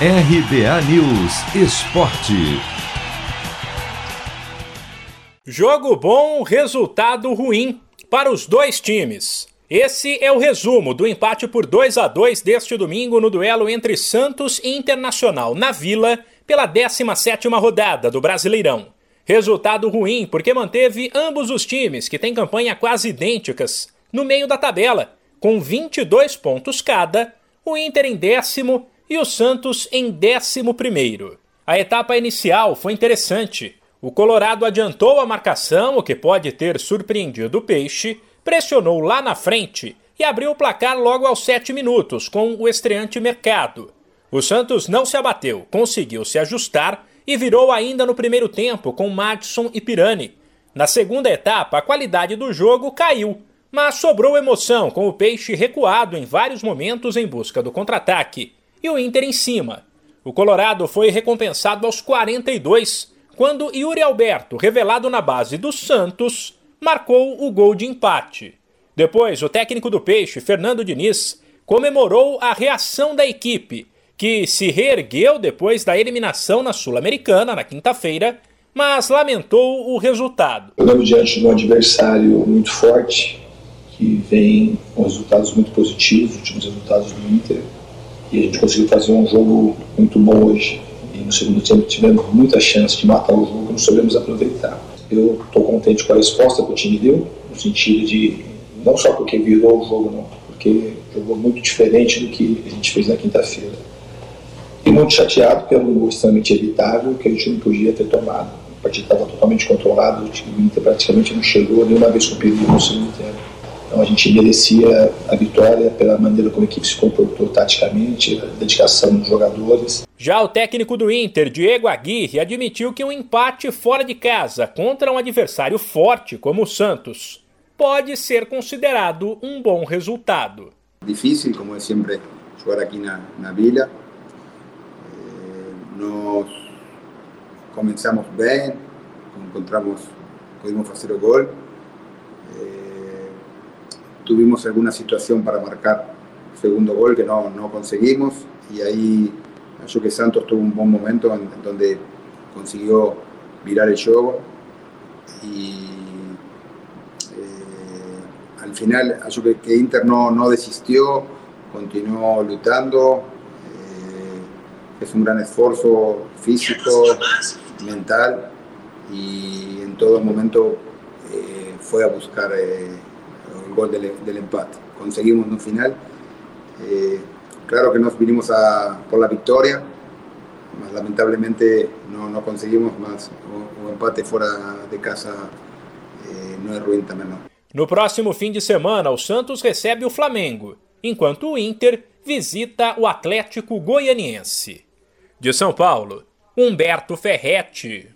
RBA News Esporte. Jogo bom, resultado ruim para os dois times. Esse é o resumo do empate por 2 a 2 deste domingo no duelo entre Santos e Internacional na Vila pela 17ª rodada do Brasileirão. Resultado ruim porque manteve ambos os times, que têm campanha quase idênticas, no meio da tabela, com 22 pontos cada, o Inter em décimo e o Santos em décimo primeiro. A etapa inicial foi interessante. O Colorado adiantou a marcação, o que pode ter surpreendido o Peixe, pressionou lá na frente e abriu o placar logo aos sete minutos com o estreante Mercado. O Santos não se abateu, conseguiu se ajustar e virou ainda no primeiro tempo com Madison e Pirani. Na segunda etapa, a qualidade do jogo caiu, mas sobrou emoção com o Peixe recuado em vários momentos em busca do contra-ataque e o Inter em cima. O Colorado foi recompensado aos 42, quando Yuri Alberto, revelado na base do Santos, marcou o gol de empate. Depois, o técnico do Peixe, Fernando Diniz, comemorou a reação da equipe, que se reergueu depois da eliminação na Sul-Americana na quinta-feira, mas lamentou o resultado. Jogamos diante de um adversário muito forte, que vem com resultados muito positivos, últimos resultados do Inter, e a gente conseguiu fazer um jogo muito bom hoje. E no segundo tempo tivemos muita chance de matar o jogo, não soubemos aproveitar. Eu estou contente com a resposta que o time deu, no sentido de não só porque virou o jogo, não, porque jogou muito diferente do que a gente fez na quinta-feira. E muito chateado pelo gol extremamente evitável que a gente não podia ter tomado. A partida estava totalmente controlada, o Inter praticamente não chegou nenhuma vez com perigo no segundo tempo. Então a gente merecia a vitória pela maneira como a equipe se comportou taticamente, a dedicação dos jogadores. Já o técnico do Inter, Diego Aguirre, admitiu que um empate fora de casa contra um adversário forte como o Santos pode ser considerado um bom resultado. Difícil, como é sempre, jogar aqui na, na Vila. Eh, nós começamos bem, encontramos, pudimos fazer o gol tuvimos alguna situación para marcar segundo gol que no, no conseguimos y ahí yo que Santos tuvo un buen momento en, donde consiguió virar el juego. Y eh, al final yo que, que, Inter no, no desistió, continuó luchando, eh, es un gran esfuerzo físico, mental y en todo momento eh, fue a buscar el gol del, del empate. Conseguimos un final. Eh, claro que nos vinimos a, por la victoria, mas lamentablemente no, no conseguimos más. O, empate fora de casa eh, não é ruim também não. No próximo fim de semana, o Santos recebe o Flamengo, enquanto o Inter visita o Atlético Goianiense. De São Paulo, Humberto Ferretti.